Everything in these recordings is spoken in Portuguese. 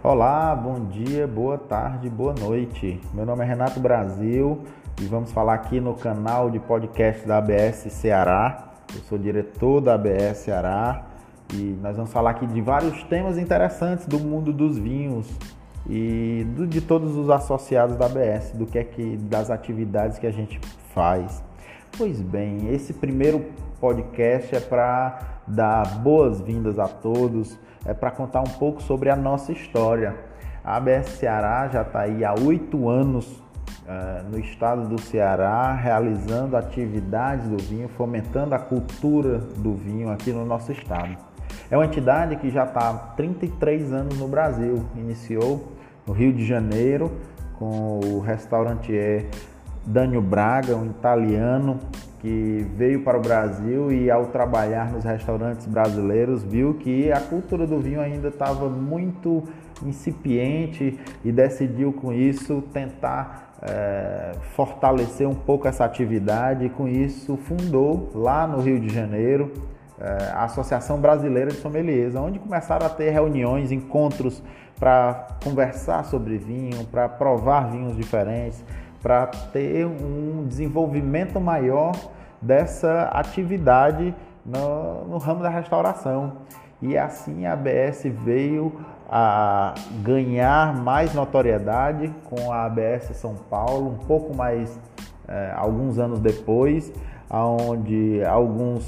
Olá, bom dia, boa tarde, boa noite. Meu nome é Renato Brasil e vamos falar aqui no canal de podcast da ABS Ceará. Eu sou diretor da ABS Ceará e nós vamos falar aqui de vários temas interessantes do mundo dos vinhos e de todos os associados da ABS, do que é que das atividades que a gente faz. Pois bem, esse primeiro podcast é para dar boas-vindas a todos é para contar um pouco sobre a nossa história. A ABS Ceará já está aí há oito anos uh, no estado do Ceará, realizando atividades do vinho, fomentando a cultura do vinho aqui no nosso estado. É uma entidade que já está há 33 anos no Brasil. Iniciou no Rio de Janeiro com o restaurantier Dânio Braga, um italiano que veio para o Brasil e ao trabalhar nos restaurantes brasileiros viu que a cultura do vinho ainda estava muito incipiente e decidiu com isso tentar é, fortalecer um pouco essa atividade. E com isso fundou lá no Rio de Janeiro é, a Associação Brasileira de Sommeliers, onde começaram a ter reuniões, encontros para conversar sobre vinho, para provar vinhos diferentes, para ter um desenvolvimento maior dessa atividade no, no, ramo da restauração. E assim a ABS veio a ganhar mais notoriedade com a ABS São Paulo, um pouco mais é, alguns anos depois, onde alguns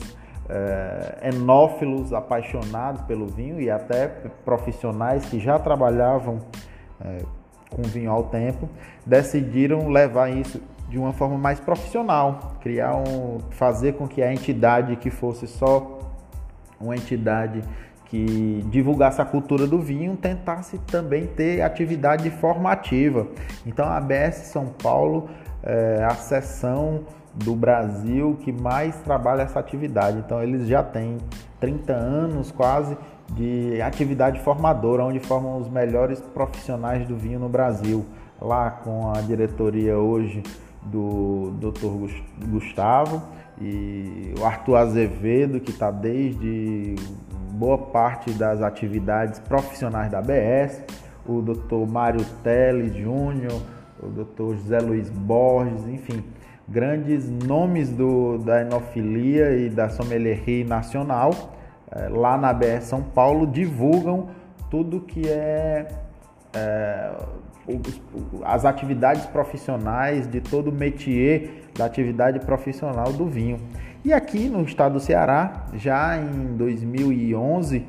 é, enófilos apaixonados pelo vinho e até profissionais que já trabalhavam é, com vinho ao tempo, decidiram levar isso de uma forma mais profissional, criar um, fazer com que a entidade que fosse só uma entidade que divulgasse a cultura do vinho tentasse também ter atividade formativa. Então a ABS São Paulo é a seção do Brasil que mais trabalha essa atividade. Então eles já têm 30 anos quase de atividade formadora, onde formam os melhores profissionais do vinho no Brasil. Lá com a diretoria hoje do Dr. Gustavo e o Arthur Azevedo, que está desde boa parte das atividades profissionais da ABS, o Dr. Mário Teles Júnior, o Dr. José Luiz Borges, enfim, grandes nomes do, da enofilia e da sommelierie nacional é, lá na ABS São Paulo divulgam tudo que é, é as atividades profissionais de todo o métier da atividade profissional do vinho. E aqui no estado do Ceará, já em 2011,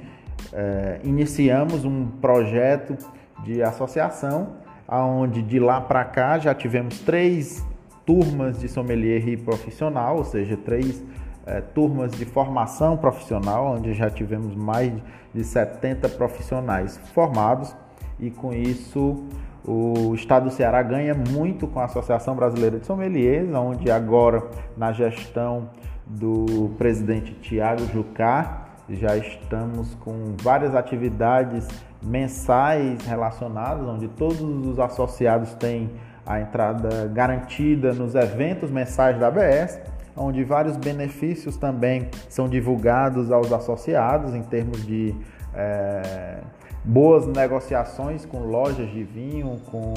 é, iniciamos um projeto de associação, onde de lá para cá já tivemos três turmas de sommelier profissional, ou seja, três é, turmas de formação profissional, onde já tivemos mais de 70 profissionais formados. E com isso o estado do Ceará ganha muito com a Associação Brasileira de Sommeliers, onde agora na gestão do presidente Tiago Jucá. Já estamos com várias atividades mensais relacionadas, onde todos os associados têm a entrada garantida nos eventos mensais da ABS onde vários benefícios também são divulgados aos associados em termos de é, boas negociações com lojas de vinho, com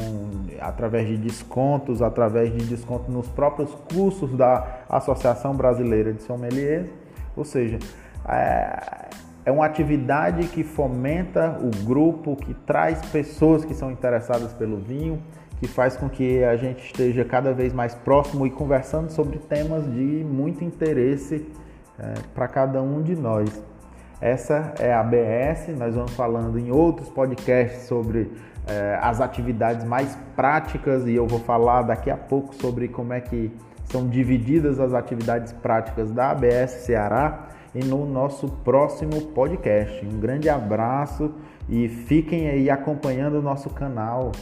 através de descontos, através de desconto nos próprios cursos da Associação Brasileira de Sommeliers, ou seja, é, é uma atividade que fomenta o grupo, que traz pessoas que são interessadas pelo vinho que faz com que a gente esteja cada vez mais próximo e conversando sobre temas de muito interesse é, para cada um de nós. Essa é a ABS, nós vamos falando em outros podcasts sobre é, as atividades mais práticas e eu vou falar daqui a pouco sobre como é que são divididas as atividades práticas da ABS Ceará e no nosso próximo podcast. Um grande abraço e fiquem aí acompanhando o nosso canal.